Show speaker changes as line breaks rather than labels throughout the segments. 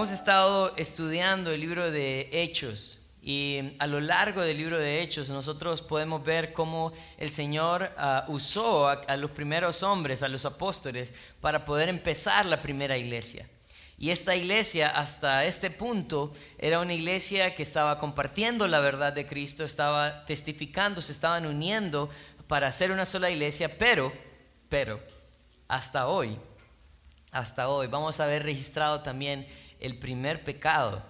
Hemos estado estudiando el libro de Hechos y a lo largo del libro de Hechos nosotros podemos ver cómo el Señor ah, usó a, los primeros hombres, a los apóstoles, para poder empezar la primera iglesia. Y esta iglesia hasta este punto era una iglesia que estaba compartiendo la verdad de Cristo, estaba testificando, se estaban uniendo para hacer una sola iglesia, pero, pero, hasta hoy, hasta hoy vamos a ver registrado también el primer pecado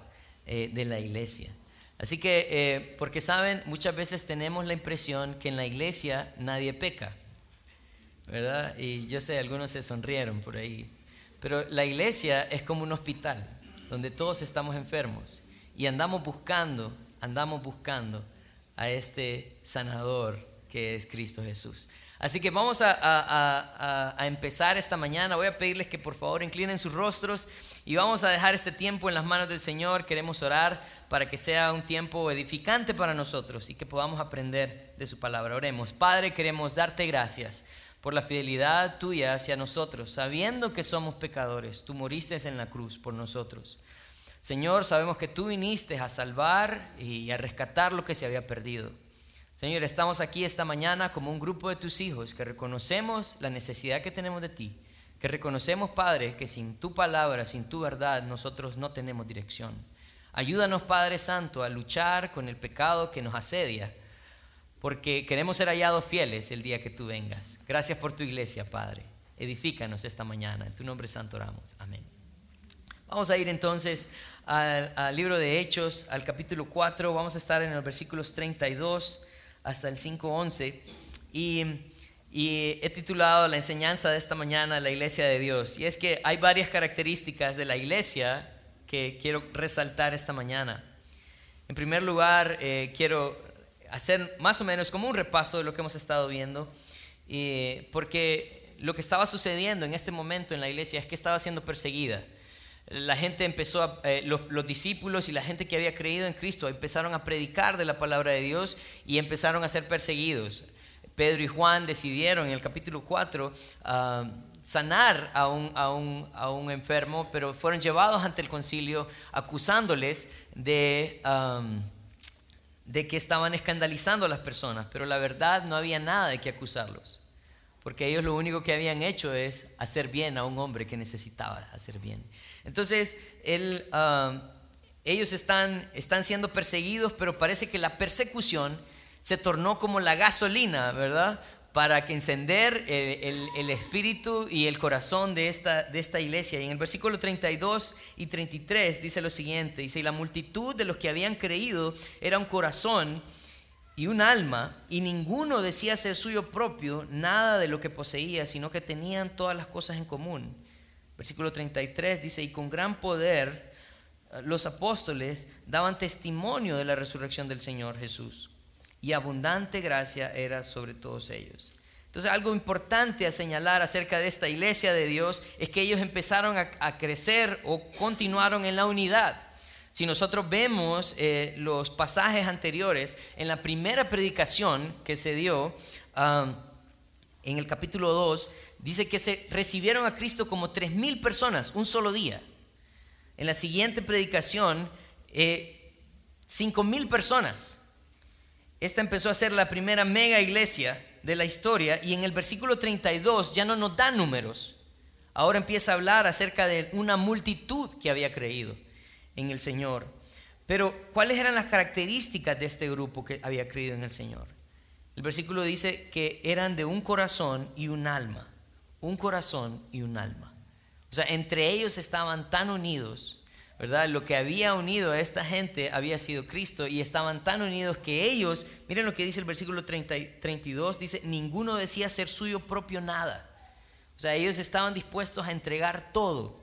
eh, de la iglesia. Así que, eh, porque saben, muchas veces tenemos la impresión que en la iglesia nadie peca, ¿verdad? Y yo sé, algunos se sonrieron por ahí, pero la iglesia es como un hospital donde todos estamos enfermos y andamos buscando, andamos buscando a este sanador que es Cristo Jesús. Así que vamos a, empezar esta mañana. Voy a pedirles que por favor inclinen sus rostros y vamos a dejar este tiempo en las manos del Señor. Queremos orar para que sea un tiempo edificante para nosotros y que podamos aprender de su palabra. Oremos. Padre, queremos darte gracias por la fidelidad tuya hacia nosotros, sabiendo que somos pecadores. Tú moriste en la cruz por nosotros. Señor, sabemos que tú viniste a salvar y a rescatar lo que se había perdido. Señor, estamos aquí esta mañana como un grupo de tus hijos que reconocemos la necesidad que tenemos de ti, que reconocemos, Padre, que sin tu palabra, sin tu verdad, nosotros no tenemos dirección. Ayúdanos, Padre Santo, a luchar con el pecado que nos asedia, porque queremos ser hallados fieles el día que tú vengas. Gracias por tu iglesia, Padre. Edifícanos esta mañana. En tu nombre santo oramos. Amén. Vamos a ir entonces al, libro de Hechos, al capítulo 4. Vamos a estar en los versículos 32 hasta el 5.11 y, y he titulado la enseñanza de esta mañana La Iglesia de Dios. Y es que hay varias características de la iglesia que quiero resaltar esta mañana. En primer lugar, eh, quiero hacer más o menos como un repaso de lo que hemos estado viendo, porque lo que estaba sucediendo en este momento en la iglesia es que estaba siendo perseguida la gente empezó, eh, los, discípulos y la gente que había creído en Cristo empezaron a predicar de la palabra de Dios y empezaron a ser perseguidos. Pedro y Juan decidieron en el capítulo 4 ah, sanar a un, a, un, enfermo, pero fueron llevados ante el concilio acusándoles de, de que estaban escandalizando a las personas, pero la verdad no había nada de que acusarlos, porque ellos lo único que habían hecho es hacer bien a un hombre que necesitaba hacer bien. Entonces, um, ellos están, están siendo perseguidos, pero parece que la persecución se tornó como la gasolina, ¿verdad? Para que encender el, espíritu y el corazón de esta, de esta iglesia. Y en el versículo 32 y 33 dice lo siguiente, dice, y la multitud de los que habían creído era un corazón y un alma, y ninguno decía ser suyo propio nada de lo que poseía, sino que tenían todas las cosas en común. Versículo 33 dice, y con gran poder eh, los apóstoles daban testimonio de la resurrección del Señor Jesús, y abundante gracia era sobre todos ellos. Entonces algo importante a señalar acerca de esta iglesia de Dios es que ellos empezaron a, crecer o continuaron en la unidad. Si nosotros vemos eh, los pasajes anteriores, en la primera predicación que se dio ah, en el capítulo 2, dice que se recibieron a Cristo como tres mil personas un solo día. En la siguiente predicación, eh, cinco mil personas. Esta empezó a ser la primera mega iglesia de la historia y en el versículo 32 ya no nos da números. Ahora empieza a hablar acerca de una multitud que había creído en el Señor. Pero, ¿cuáles eran las características de este grupo que había creído en el Señor? El versículo dice que eran de un corazón y un alma un corazón y un alma. O sea, entre ellos estaban tan unidos, ¿verdad? Lo que había unido a esta gente había sido Cristo y estaban tan unidos que ellos, miren lo que dice el versículo 32, dice, ninguno decía ser suyo propio nada. O sea, ellos estaban dispuestos a entregar todo,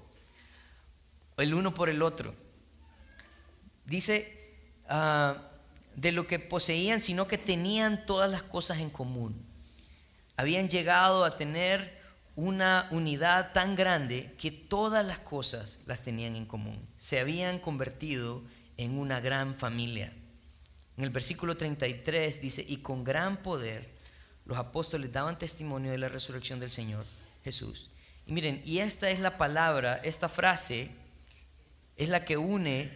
el uno por el otro. Dice, ah, de lo que poseían, sino que tenían todas las cosas en común. Habían llegado a tener una unidad tan grande que todas las cosas las tenían en común. Se habían convertido en una gran familia. En el versículo 33 dice, y con gran poder los apóstoles daban testimonio de la resurrección del Señor Jesús. Y miren, y esta es la palabra, esta frase es la que une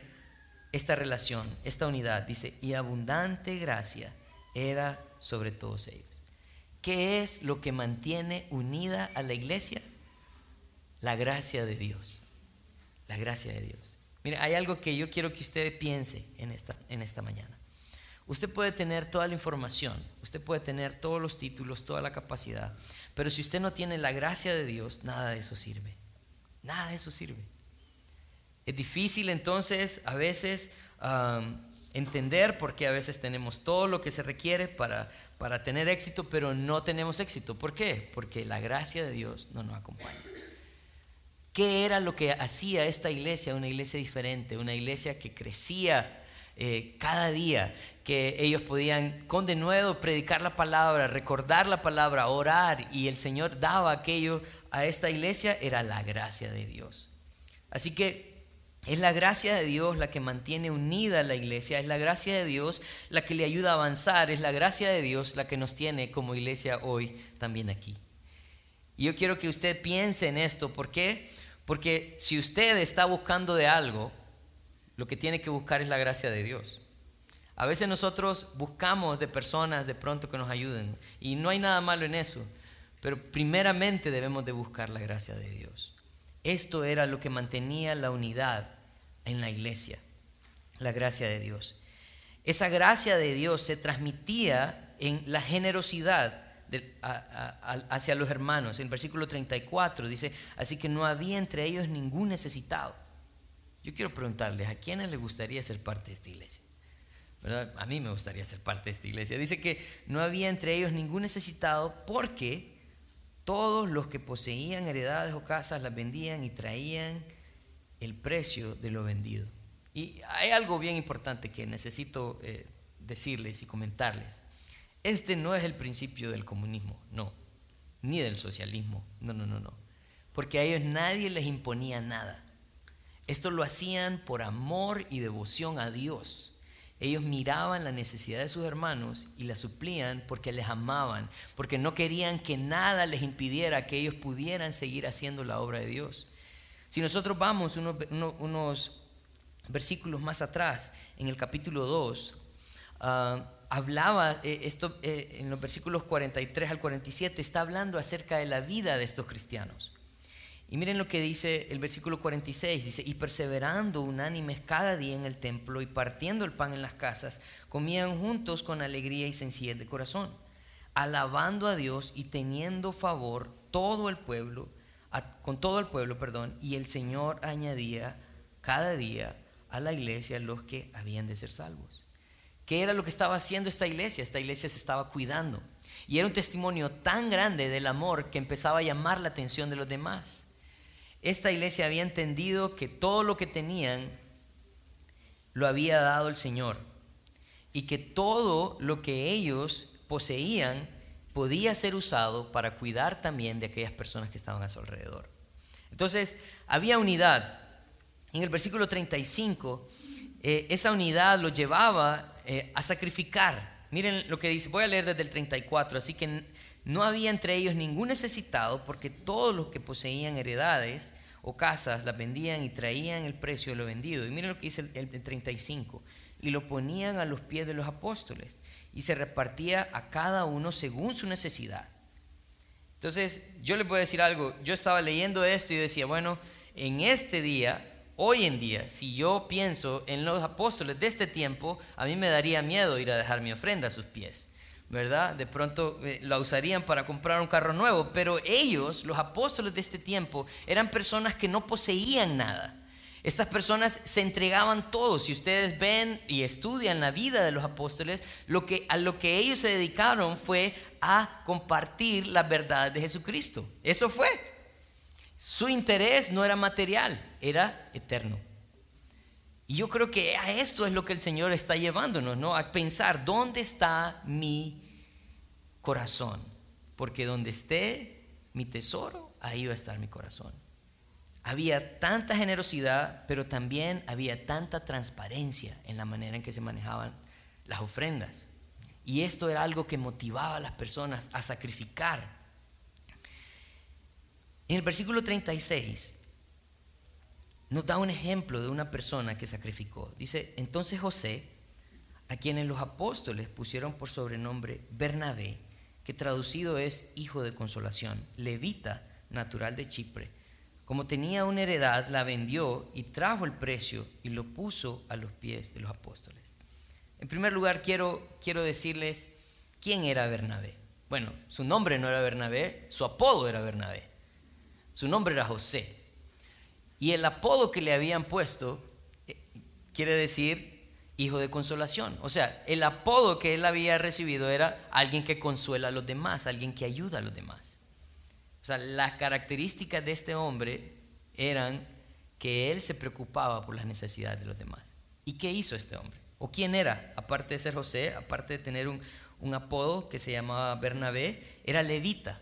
esta relación, esta unidad. Dice, y abundante gracia era sobre todos ellos. ¿Qué es lo que mantiene unida a la iglesia? La gracia de Dios. La gracia de Dios. Mire, hay algo que yo quiero que usted piense en esta, en esta mañana. Usted puede tener toda la información, usted puede tener todos los títulos, toda la capacidad, pero si usted no tiene la gracia de Dios, nada de eso sirve. Nada de eso sirve. Es difícil entonces a veces entender por qué a veces tenemos todo lo que se requiere para, para tener éxito, pero no tenemos éxito. ¿Por qué? Porque la gracia de Dios no nos acompaña. ¿Qué era lo que hacía esta iglesia una iglesia diferente? Una iglesia que crecía eh, cada día, que ellos podían con de nuevo predicar la palabra, recordar la palabra, orar, y el Señor daba aquello a esta iglesia, era la gracia de Dios. Así que es la gracia de Dios la que mantiene unida a la iglesia, es la gracia de Dios la que le ayuda a avanzar, es la gracia de Dios la que nos tiene como iglesia hoy también aquí. Y yo quiero que usted piense en esto, ¿por qué? Porque si usted está buscando de algo, lo que tiene que buscar es la gracia de Dios. A veces nosotros buscamos de personas de pronto que nos ayuden y no hay nada malo en eso, pero primeramente debemos de buscar la gracia de Dios. Esto era lo que mantenía la unidad en la iglesia, la gracia de Dios. Esa gracia de Dios se transmitía en la generosidad hacia los hermanos. En el versículo 34 dice, así que no había entre ellos ningún necesitado. Yo quiero preguntarles, ¿a quiénes les gustaría ser parte de esta iglesia? A mí me gustaría ser parte de esta iglesia. Dice que no había entre ellos ningún necesitado porque todos los que poseían heredades o casas las vendían y traían el precio de lo vendido. Y hay algo bien importante que necesito eh, decirles y comentarles. Este no es el principio del comunismo, no, ni del socialismo, no, no, no, no. Porque a ellos nadie les imponía nada. Esto lo hacían por amor y devoción a Dios. Ellos miraban la necesidad de sus hermanos y la suplían porque les amaban, porque no querían que nada les impidiera que ellos pudieran seguir haciendo la obra de Dios. Si nosotros vamos unos, versículos más atrás, en el capítulo 2, ah, hablaba, eh, esto eh, en los versículos 43 al 47, está hablando acerca de la vida de estos cristianos. Y miren lo que dice el versículo 46, dice, y perseverando unánimes cada día en el templo y partiendo el pan en las casas, comían juntos con alegría y sencillez de corazón, alabando a Dios y teniendo favor todo el pueblo, con todo el pueblo, perdón, y el Señor añadía cada día a la iglesia los que habían de ser salvos. ¿Qué era lo que estaba haciendo esta iglesia? Esta iglesia se estaba cuidando. Y era un testimonio tan grande del amor que empezaba a llamar la atención de los demás esta iglesia había entendido que todo lo que tenían lo había dado el Señor y que todo lo que ellos poseían podía ser usado para cuidar también de aquellas personas que estaban a su alrededor. Entonces, había unidad. En el versículo 35, eh, esa unidad lo llevaba eh, a sacrificar. Miren lo que dice, voy a leer desde el 34, así que no había entre ellos ningún necesitado porque todos los que poseían heredades o casas las vendían y traían el precio de lo vendido. Y miren lo que dice el, 35. Y lo ponían a los pies de los apóstoles y se repartía a cada uno según su necesidad. Entonces, yo voy a decir algo. Yo estaba leyendo esto y decía, bueno, en este día, hoy en día, si yo pienso en los apóstoles de este tiempo, a mí me daría miedo ir a dejar mi ofrenda a sus pies. ¿Verdad? De pronto eh, la usarían para comprar un carro nuevo, pero ellos, los apóstoles de este tiempo, eran personas que no poseían nada. Estas personas se entregaban todo. Si ustedes ven y estudian la vida de los apóstoles, lo que, a lo que ellos se dedicaron fue a compartir la verdad de Jesucristo. Eso fue. Su interés no era material, era eterno. Y yo creo que a esto es lo que el Señor está llevándonos, ¿no? A pensar, ¿dónde está mi corazón, porque donde esté mi tesoro, ahí va a estar mi corazón. Había tanta generosidad, pero también había tanta transparencia en la manera en que se manejaban las ofrendas. Y esto era algo que motivaba a las personas a sacrificar. En el versículo 36 nos da un ejemplo de una persona que sacrificó. Dice, entonces José, a quienes los apóstoles pusieron por sobrenombre Bernabé, que traducido es hijo de consolación, levita, natural de Chipre, como tenía una heredad, la vendió y trajo el precio y lo puso a los pies de los apóstoles. En primer lugar, quiero, quiero decirles quién era Bernabé. Bueno, su nombre no era Bernabé, su apodo era Bernabé. Su nombre era José. Y el apodo que le habían puesto eh, quiere decir hijo de consolación. O sea, el apodo que él había recibido era alguien que consuela a los demás, alguien que ayuda a los demás. O sea, las características de este hombre eran que él se preocupaba por las necesidades de los demás. ¿Y qué hizo este hombre? ¿O quién era? Aparte de ser José, aparte de tener un, un apodo que se llamaba Bernabé, era levita.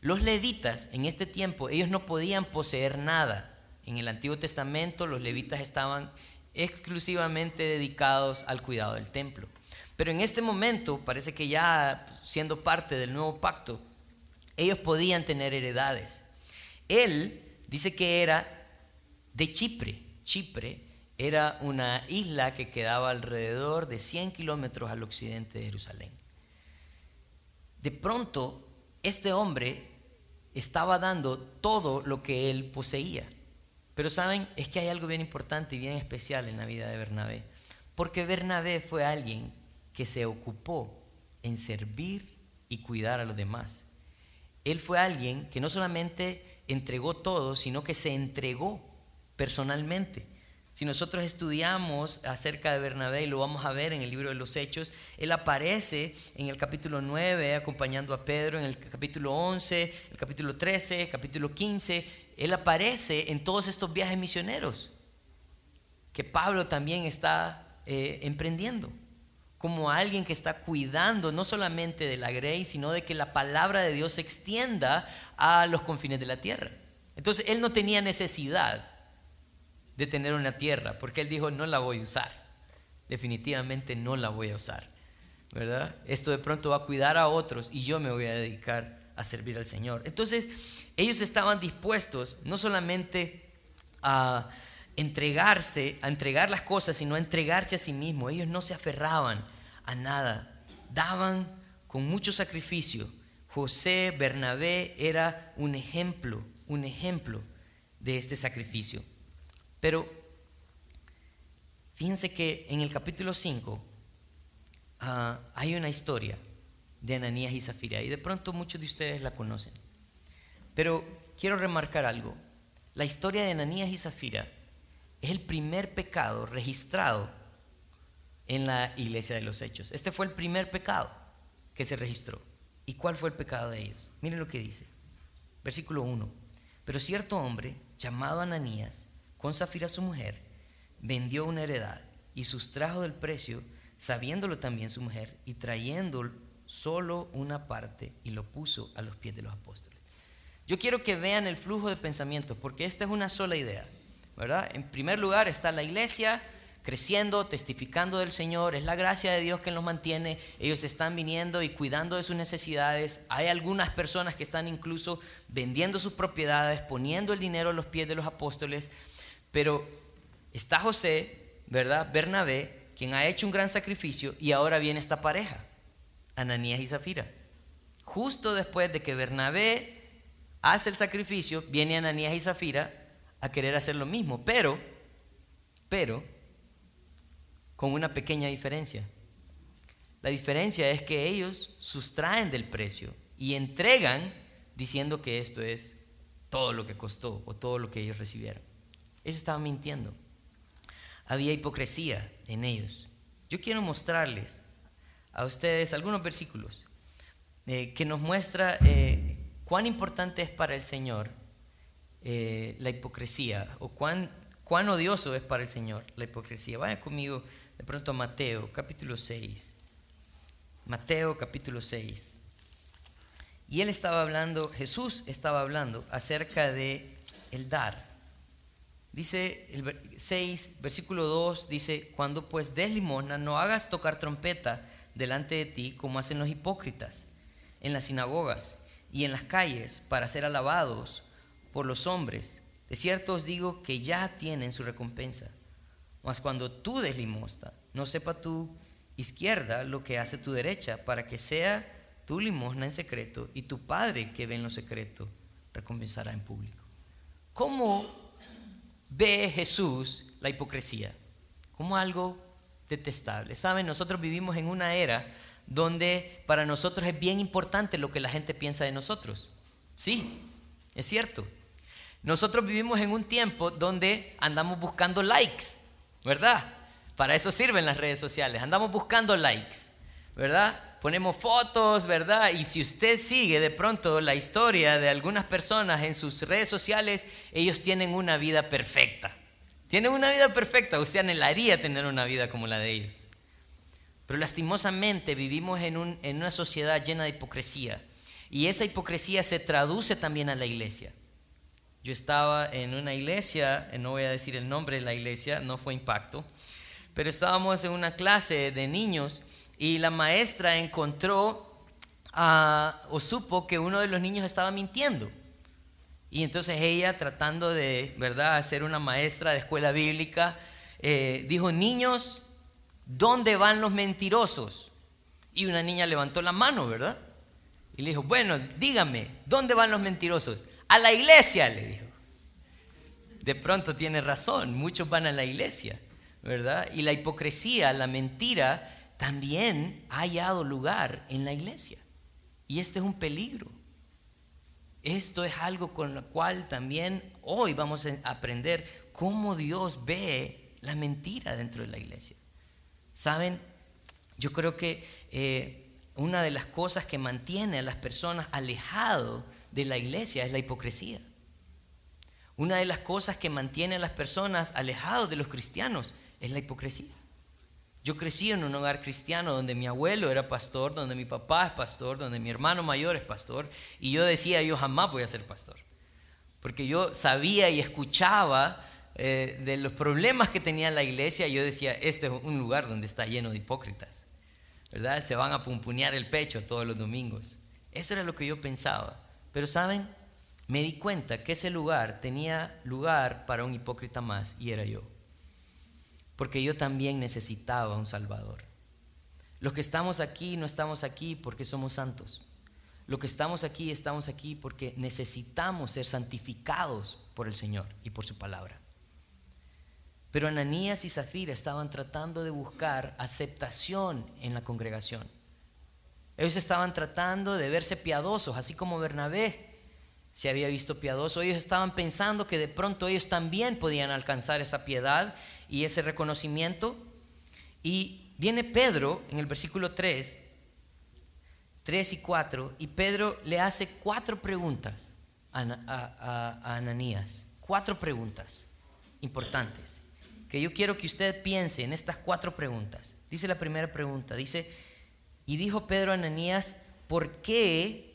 Los levitas en este tiempo, ellos no podían poseer nada. En el Antiguo Testamento los levitas estaban exclusivamente dedicados al cuidado del templo. Pero en este momento parece que ya siendo parte del nuevo pacto, ellos podían tener heredades. Él dice que era de Chipre. Chipre era una isla que quedaba alrededor de 100 kilómetros al occidente de Jerusalén. De pronto, este hombre estaba dando todo lo que él poseía. Pero saben, es que hay algo bien importante y bien especial en la vida de Bernabé. Porque Bernabé fue alguien que se ocupó en servir y cuidar a los demás. Él fue alguien que no solamente entregó todo, sino que se entregó personalmente. Si nosotros estudiamos acerca de Bernabé y lo vamos a ver en el libro de los Hechos, él aparece en el capítulo 9 acompañando a Pedro, en el capítulo 11, el capítulo 13, el capítulo 15, él aparece en todos estos viajes misioneros que Pablo también está eh, emprendiendo, como alguien que está cuidando no solamente de la grace, sino de que la palabra de Dios se extienda a los confines de la tierra. Entonces él no tenía necesidad de tener una tierra, porque él dijo, no la voy a usar, definitivamente no la voy a usar, ¿verdad? Esto de pronto va a cuidar a otros y yo me voy a dedicar a servir al Señor. Entonces, ellos estaban dispuestos no solamente a entregarse, a entregar las cosas, sino a entregarse a sí mismos. Ellos no se aferraban a nada, daban con mucho sacrificio. José Bernabé era un ejemplo, un ejemplo de este sacrificio. Pero fíjense que en el capítulo 5 ah, hay una historia de Ananías y Zafira y de pronto muchos de ustedes la conocen. Pero quiero remarcar algo. La historia de Ananías y Zafira es el primer pecado registrado en la iglesia de los hechos. Este fue el primer pecado que se registró. ¿Y cuál fue el pecado de ellos? Miren lo que dice. Versículo 1. Pero cierto hombre, llamado Ananías, con Zafira su mujer, vendió una heredad y sustrajo del precio, sabiéndolo también su mujer, y trayendo solo una parte, y lo puso a los pies de los apóstoles. Yo quiero que vean el flujo de pensamiento, porque esta es una sola idea, ¿verdad? En primer lugar está la iglesia creciendo, testificando del Señor, es la gracia de Dios que los mantiene, ellos están viniendo y cuidando de sus necesidades, hay algunas personas que están incluso vendiendo sus propiedades, poniendo el dinero a los pies de los apóstoles, pero está José, ¿verdad? Bernabé, quien ha hecho un gran sacrificio y ahora viene esta pareja, Ananías y Zafira. Justo después de que Bernabé hace el sacrificio, viene Ananías y Zafira a querer hacer lo mismo, pero, pero, con una pequeña diferencia. La diferencia es que ellos sustraen del precio y entregan diciendo que esto es todo lo que costó o todo lo que ellos recibieron. Ellos estaban mintiendo. Había hipocresía en ellos. Yo quiero mostrarles a ustedes algunos versículos eh, que nos muestra eh, cuán importante es para el Señor eh, la hipocresía o cuán, cuán odioso es para el Señor la hipocresía. Vaya conmigo de pronto a Mateo capítulo 6. Mateo capítulo 6. Y él estaba hablando, Jesús estaba hablando acerca de el dar. Dice el 6, versículo 2, dice, cuando pues des limosna, no hagas tocar trompeta delante de ti como hacen los hipócritas en las sinagogas y en las calles para ser alabados por los hombres. De cierto os digo que ya tienen su recompensa. Mas cuando tú des limosna, no sepa tu izquierda lo que hace tu derecha, para que sea tu limosna en secreto y tu Padre que ve en lo secreto recompensará en público. ¿Cómo ve Jesús la hipocresía? Como algo detestable. Saben, nosotros vivimos en una era donde para nosotros es bien importante lo que la gente piensa de nosotros. Sí, es cierto. Nosotros vivimos en un tiempo donde andamos buscando likes, ¿verdad? Para eso sirven las redes sociales. Andamos buscando likes, ¿verdad? Ponemos fotos, ¿verdad? Y si usted sigue de pronto la historia de algunas personas en sus redes sociales, ellos tienen una vida perfecta. Tienen una vida perfecta. Usted anhelaría tener una vida como la de ellos. Pero lastimosamente vivimos en, en una sociedad llena de hipocresía. Y esa hipocresía se traduce también a la iglesia. Yo estaba en una iglesia, no voy a decir el nombre de la iglesia, no fue impacto, pero estábamos en una clase de niños y la maestra encontró o supo que uno de los niños estaba mintiendo. Y entonces ella, tratando de, ¿verdad?, ser una maestra de escuela bíblica, eh, dijo, niños, ¿dónde van los mentirosos? Y una niña levantó la mano, ¿verdad? Y le dijo, bueno, dígame, ¿dónde van los mentirosos? A la iglesia, le dijo. De pronto tiene razón, muchos van a la iglesia. ¿verdad? Y la hipocresía, la mentira, también ha hallado lugar en la iglesia. Y este es un peligro. Esto es algo con lo cual también hoy vamos a aprender cómo Dios ve la mentira dentro de la iglesia. ¿Saben? Yo creo que eh, una de las cosas que mantiene a las personas alejadas de la iglesia es la hipocresía. Una de las cosas que mantiene a las personas alejados de los cristianos es la hipocresía. Yo crecí en un hogar cristiano donde mi abuelo era pastor, donde mi papá es pastor, donde mi hermano mayor es pastor, y yo decía, yo jamás voy a ser pastor. Porque yo sabía y escuchaba eh, de los problemas que tenía la iglesia, y yo decía, este es un lugar donde está lleno de hipócritas, ¿verdad? Se van a pumpunear el pecho todos los domingos. Eso era lo que yo pensaba. Pero saben, me di cuenta que ese lugar tenía lugar para un hipócrita más, y era yo porque yo también necesitaba un Salvador. Los que estamos aquí no estamos aquí porque somos santos. Los que estamos aquí estamos aquí porque necesitamos ser santificados por el Señor y por su palabra. Pero Ananías y Zafira estaban tratando de buscar aceptación en la congregación. Ellos estaban tratando de verse piadosos, así como Bernabé se había visto piadoso. Ellos estaban pensando que de pronto ellos también podían alcanzar esa piedad y ese reconocimiento. Y viene Pedro en el versículo 3, 3 y 4, y Pedro le hace cuatro preguntas a, Ananías. Cuatro preguntas importantes. Que yo quiero que usted piense en estas cuatro preguntas. Dice la primera pregunta, dice, y dijo Pedro a Ananías, ¿por qué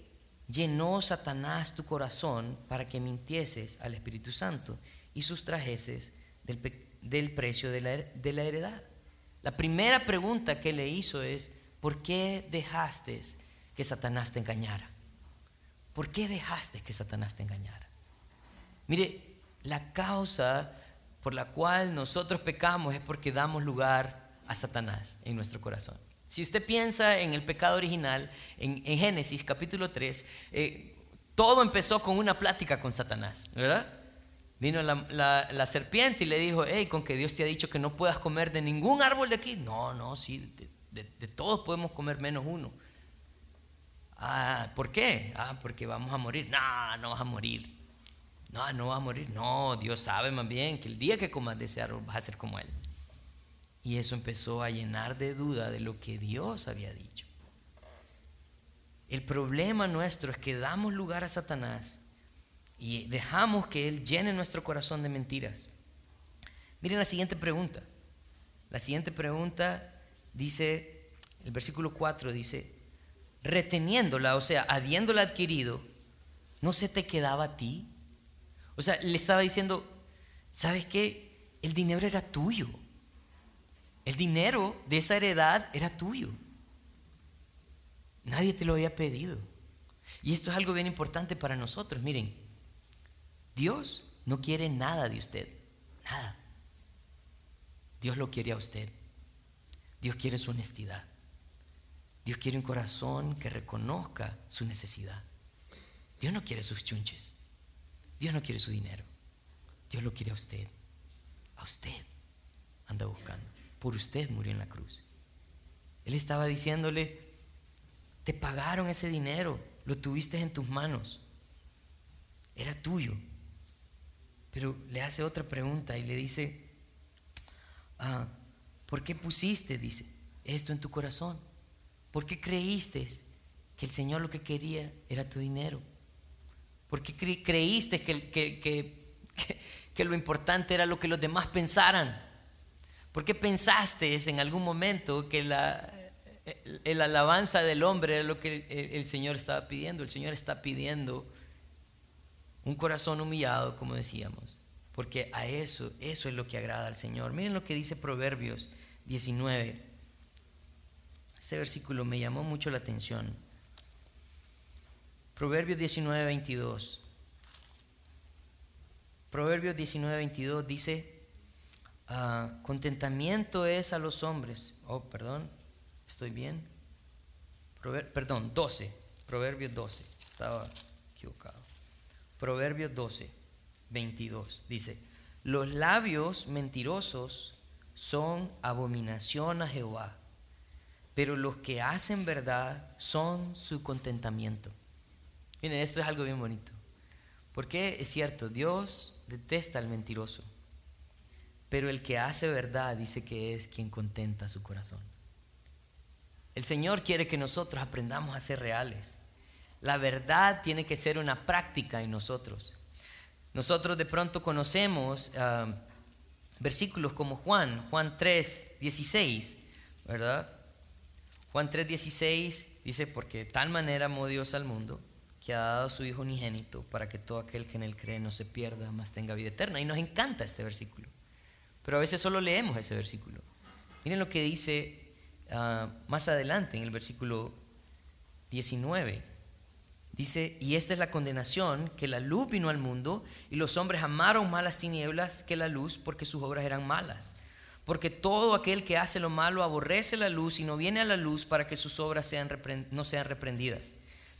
llenó Satanás tu corazón para que mintieses al Espíritu Santo y sustrajeses del, pecado? Del precio de la, heredad. La primera pregunta que le hizo es, ¿por qué dejaste que Satanás te engañara? ¿Por qué dejaste que Satanás te engañara? Mire, la causa por la cual nosotros pecamos es porque damos lugar a Satanás en nuestro corazón. Si usted piensa en el pecado original, en, Génesis capítulo 3, eh, todo empezó con una plática con Satanás, ¿verdad? Vino la, serpiente y le dijo, hey, con que Dios te ha dicho que no puedas comer de ningún árbol de aquí. No, no, sí, de, todos podemos comer menos uno. Ah, ¿por qué? Ah, porque vamos a morir. No, no vas a morir. No, no vas a morir. No, Dios sabe más bien que el día que comas de ese árbol vas a ser como Él. Y eso empezó a llenar de duda de lo que Dios había dicho. El problema nuestro es que damos lugar a Satanás y dejamos que Él llene nuestro corazón de mentiras. Miren la siguiente pregunta. La siguiente pregunta dice, el versículo 4 dice, reteniéndola, o sea, habiéndola adquirido, ¿no se te quedaba a ti? O sea, le estaba diciendo, ¿sabes qué? El dinero era tuyo. El dinero de esa heredad era tuyo. Nadie te lo había pedido. Y esto es algo bien importante para nosotros. Miren, Dios no quiere nada de usted, nada. Dios lo quiere a usted. Dios quiere su honestidad. Dios quiere un corazón que reconozca su necesidad. Dios no quiere sus chunches. Dios no quiere su dinero. Dios lo quiere a usted. A usted anda buscando. Por usted murió en la cruz. Él estaba diciéndole, te pagaron ese dinero, lo tuviste en tus manos, era tuyo. Pero le hace otra pregunta y le dice, ah, ¿por qué pusiste, dice, esto en tu corazón? ¿Por qué creíste que el Señor lo que quería era tu dinero? ¿Por qué creíste que, que, lo importante era lo que los demás pensaran? ¿Por qué pensaste en algún momento que la, el alabanza del hombre era lo que el, Señor estaba pidiendo? El Señor está pidiendo un corazón humillado, como decíamos, porque a eso, eso es lo que agrada al Señor. Miren lo que dice Proverbios 19. Este versículo me llamó mucho la atención. Proverbios 19, 22. Proverbios 19, 22 dice, ah, contentamiento es a los hombres. Oh, perdón, estoy bien. perdón, 12. Proverbios 12. Estaba equivocado. Proverbios 12, 22. Dice, los labios mentirosos son abominación a Jehová, pero los que hacen verdad son su contentamiento. Miren, esto es algo bien bonito. Porque es cierto, Dios detesta al mentiroso, pero el que hace verdad dice que es quien contenta su corazón. El Señor quiere que nosotros aprendamos a ser reales. La verdad tiene que ser una práctica en nosotros. Nosotros de pronto conocemos ah, versículos como Juan, Juan 3, 16, ¿verdad? Juan 3, 16 dice, porque de tal manera amó Dios al mundo que ha dado a su Hijo unigénito para que todo aquel que en él cree no se pierda, más tenga vida eterna. Y nos encanta este versículo. Pero a veces solo leemos ese versículo. Miren lo que dice ah, más adelante en el versículo 19. Dice, y esta es la condenación, que la luz vino al mundo y los hombres amaron más las tinieblas que la luz porque sus obras eran malas. Porque todo aquel que hace lo malo aborrece la luz y no viene a la luz para que sus obras sean no sean reprendidas.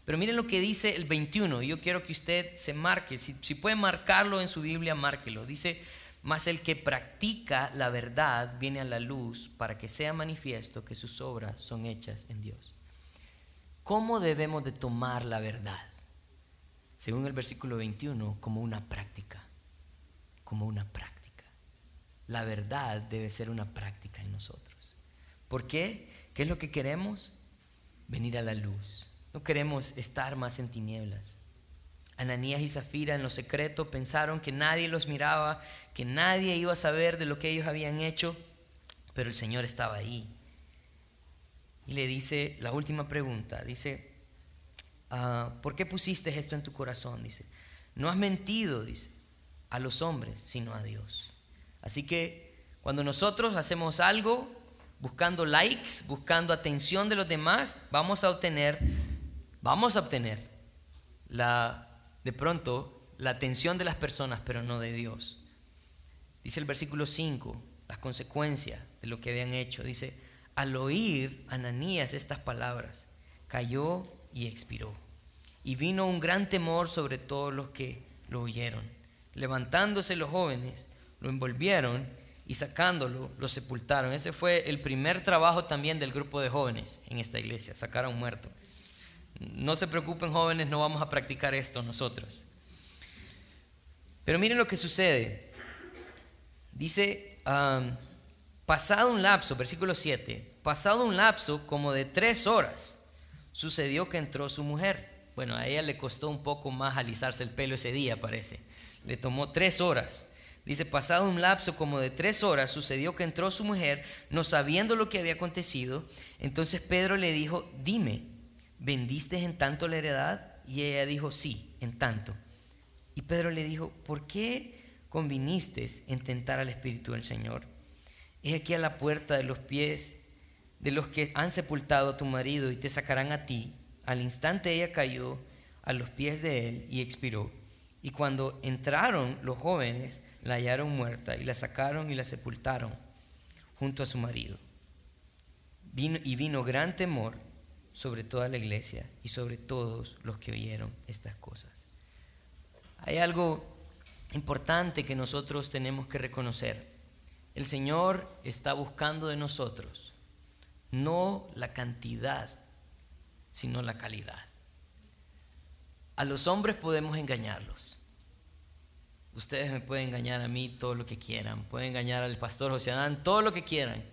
Pero miren lo que dice el 21. Yo quiero que usted se marque. Si, si puede marcarlo en su Biblia, márquelo. Dice, mas el que practica la verdad viene a la luz para que sea manifiesto que sus obras son hechas en Dios. ¿Cómo debemos de tomar la verdad? Según el versículo 21, como una práctica. Como una práctica. La verdad debe ser una práctica en nosotros. ¿Por qué? ¿Qué es lo que queremos? Venir a la luz no queremos estar más en tinieblas. Ananías y Zafira en lo secreto pensaron que nadie los miraba, que nadie iba a saber de lo que ellos habían hecho, pero el Señor estaba ahí. Y le dice la última pregunta, dice, ah, ¿por qué pusiste esto en tu corazón? Dice, no has mentido, dice, a los hombres, sino a Dios. Así que cuando nosotros hacemos algo buscando likes, buscando atención de los demás, vamos a obtener vamos a obtener la, de pronto la atención de las personas, pero no de Dios. Dice el versículo 5, las consecuencias de lo que habían hecho. Dice, al oír Ananías estas palabras, cayó y expiró. Y vino un gran temor sobre todos los que lo oyeron. Levantándose los jóvenes, lo envolvieron y sacándolo, lo sepultaron. Ese fue el primer trabajo también del grupo de jóvenes en esta iglesia, sacar a un muerto. No se preocupen jóvenes, no vamos a practicar esto nosotros. Pero miren lo que sucede. Dice, pasado un lapso, versículo 7, pasado un lapso como de tres horas, sucedió que entró su mujer. Bueno, a ella le costó un poco más alisarse el pelo ese día, parece. Le tomó tres horas. Dice, pasado un lapso como de tres horas, sucedió que entró su mujer, no sabiendo lo que había acontecido. Entonces Pedro le dijo, dime, ¿vendiste en tanto la heredad? Y ella dijo, sí, en tanto. Y Pedro le dijo, ¿por qué conviniste en tentar al Espíritu del Señor? Es aquí a la puerta de los pies de los que han sepultado a tu marido y te sacarán a ti. Al instante ella cayó a los pies de él y expiró. Y cuando entraron los jóvenes, la hallaron muerta y la sacaron y la sepultaron junto a su marido. Y vino gran temor sobre toda la iglesia y sobre todos los que oyeron estas cosas. Hay algo importante que nosotros tenemos que reconocer. El Señor está buscando de nosotros no la cantidad, sino la calidad. A los hombres podemos engañarlos. Ustedes me pueden engañar a mí todo lo que quieran, pueden engañar al pastor José Adán todo lo que quieran,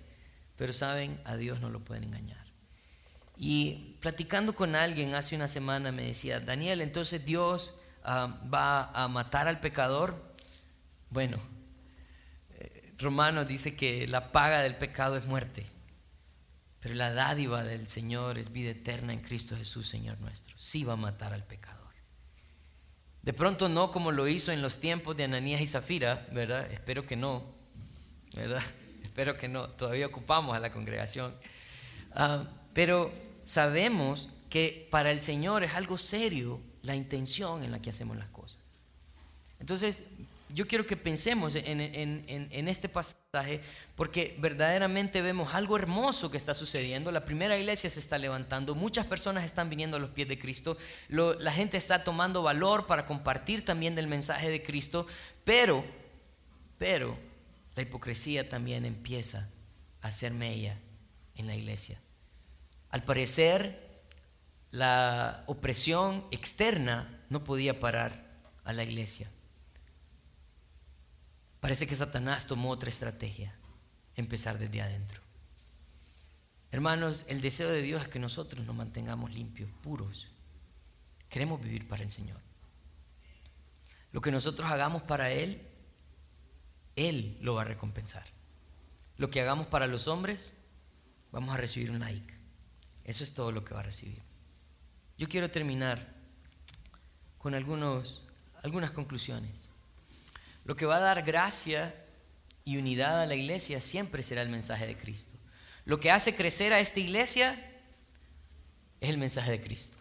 pero saben, a Dios no lo pueden engañar. Y platicando con alguien hace una semana me decía, Daniel, entonces Dios ah, va a matar al pecador. Bueno, eh, Romano dice que la paga del pecado es muerte. Pero la dádiva del Señor es vida eterna en Cristo Jesús, Señor nuestro. Sí va a matar al pecador. De pronto no como lo hizo en los tiempos de Ananías y Zafira, ¿verdad? Espero que no, ¿verdad? Espero que no. Todavía ocupamos a la congregación. Ah, pero sabemos que para el Señor es algo serio la intención en la que hacemos las cosas. Entonces, yo quiero que pensemos en, este pasaje porque verdaderamente vemos algo hermoso que está sucediendo. La primera iglesia se está levantando, muchas personas están viniendo a los pies de Cristo, la gente está tomando valor para compartir también del mensaje de Cristo, pero, pero la hipocresía también empieza a ser mella en la iglesia. Al parecer, la opresión externa no podía parar a la iglesia. Parece que Satanás tomó otra estrategia, empezar desde adentro. Hermanos, el deseo de Dios es que nosotros nos mantengamos limpios, puros. Queremos vivir para el Señor. Lo que nosotros hagamos para Él, Él lo va a recompensar. Lo que hagamos para los hombres, vamos a recibir un like. Eso es todo lo que va a recibir. Yo quiero terminar con algunos, algunas conclusiones. Lo que va a dar gracia y unidad a la iglesia siempre será el mensaje de Cristo. Lo que hace crecer a esta iglesia es el mensaje de Cristo.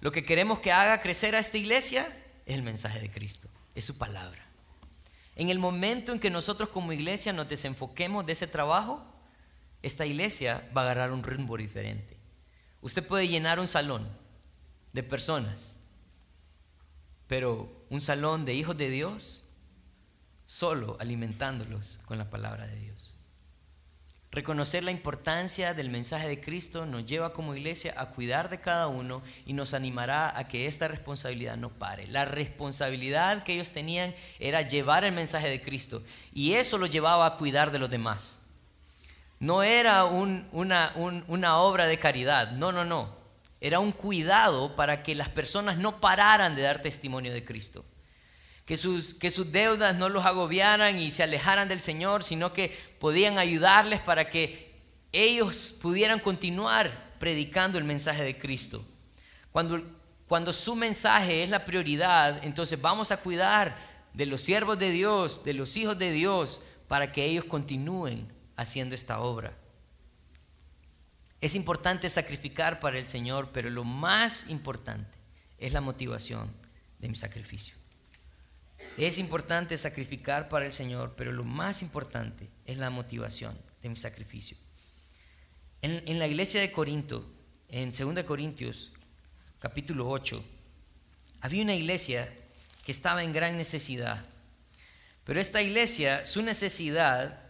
Lo que queremos que haga crecer a esta iglesia es el mensaje de Cristo, es su palabra. En el momento en que nosotros como iglesia nos desenfoquemos de ese trabajo, esta iglesia va a agarrar un ritmo diferente. Usted puede llenar un salón de personas, pero un salón de hijos de Dios solo alimentándolos con la palabra de Dios. Reconocer la importancia del mensaje de Cristo nos lleva como iglesia a cuidar de cada uno y nos animará a que esta responsabilidad no pare. La responsabilidad que ellos tenían era llevar el mensaje de Cristo y eso los llevaba a cuidar de los demás. No era una, una obra de caridad, no, no, no. Era un cuidado para que las personas no pararan de dar testimonio de Cristo que sus, que sus deudas no los agobiaran y se alejaran del Señor, sino que podían ayudarles para que ellos pudieran continuar predicando el mensaje de Cristo. Cuando, cuando su mensaje es la prioridad, entonces vamos a cuidar de los siervos de Dios, de los hijos de Dios, para que ellos continúen haciendo esta obra. Es importante sacrificar para el Señor, pero lo más importante es la motivación de mi sacrificio. Es importante sacrificar para el Señor, pero lo más importante es la motivación de mi sacrificio. En, la iglesia de Corinto, en 2 Corintios capítulo 8, había una iglesia que estaba en gran necesidad. Pero esta iglesia, su necesidad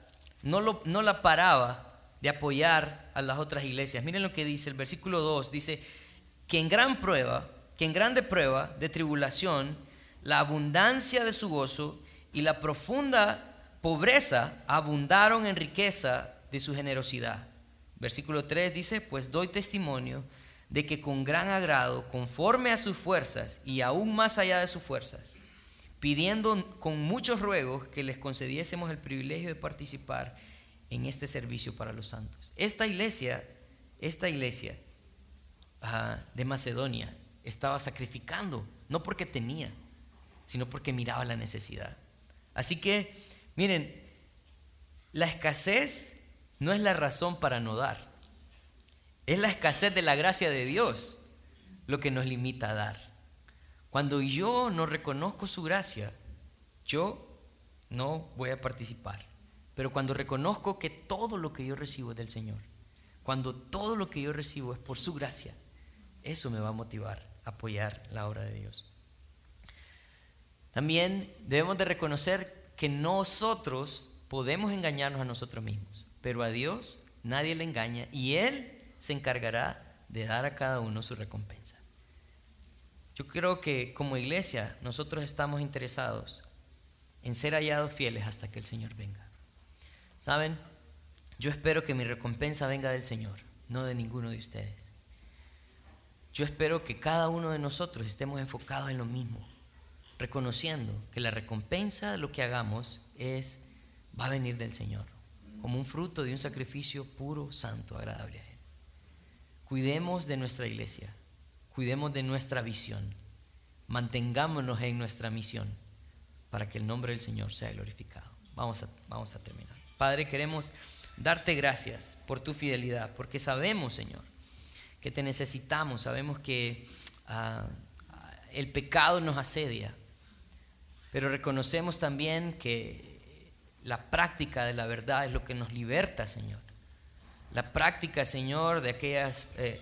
no, no la paraba de apoyar a las otras iglesias. Miren lo que dice el versículo 2, dice que en gran prueba, que en grande prueba de tribulación, la abundancia de su gozo y la profunda pobreza abundaron en riqueza de su generosidad. Versículo 3 dice, pues doy testimonio de que con gran agrado, conforme a sus fuerzas y aún más allá de sus fuerzas, pidiendo con muchos ruegos que les concediésemos el privilegio de participar en este servicio para los santos. Esta iglesia, esta iglesia de Macedonia estaba sacrificando, no porque tenía, sino porque miraba la necesidad. Así que, miren, la escasez no es la razón para no dar. Es la escasez de la gracia de Dios lo que nos limita a dar. Cuando yo no reconozco su gracia, yo no voy a participar. Pero cuando reconozco que todo lo que yo recibo es del Señor, cuando todo lo que yo recibo es por su gracia, eso me va a motivar a apoyar la obra de Dios. También debemos de reconocer que nosotros podemos engañarnos a nosotros mismos, pero a Dios nadie le engaña y Él se encargará de dar a cada uno su recompensa. Yo creo que como iglesia nosotros estamos interesados en ser hallados fieles hasta que el Señor venga. ¿Saben? Yo espero que mi recompensa venga del Señor, no de ninguno de ustedes. Yo espero que cada uno de nosotros estemos enfocados en lo mismo, reconociendo que la recompensa de lo que hagamos es va a venir del Señor, como un fruto de un sacrificio puro, santo, agradable a Él. Cuidemos de nuestra iglesia, cuidemos de nuestra visión, mantengámonos en nuestra misión para que el nombre del Señor sea glorificado. Vamos a, vamos a terminar. Padre, queremos darte gracias por tu fidelidad, porque sabemos, Señor, que te necesitamos, sabemos que ah, el pecado nos asedia, pero reconocemos también que la práctica de la verdad es lo que nos liberta, Señor. La práctica, Señor, de aquellas eh,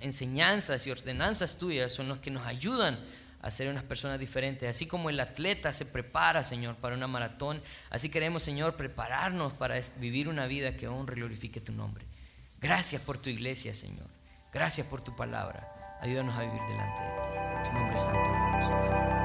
enseñanzas y ordenanzas tuyas son los que nos ayudan a ser unas personas diferentes. Así como el atleta se prepara, Señor, para una maratón, así queremos, Señor, prepararnos para vivir una vida que honre y glorifique tu nombre. Gracias por tu iglesia, Señor. Gracias por tu palabra. Ayúdanos a vivir delante de ti. En tu nombre santo. Amén.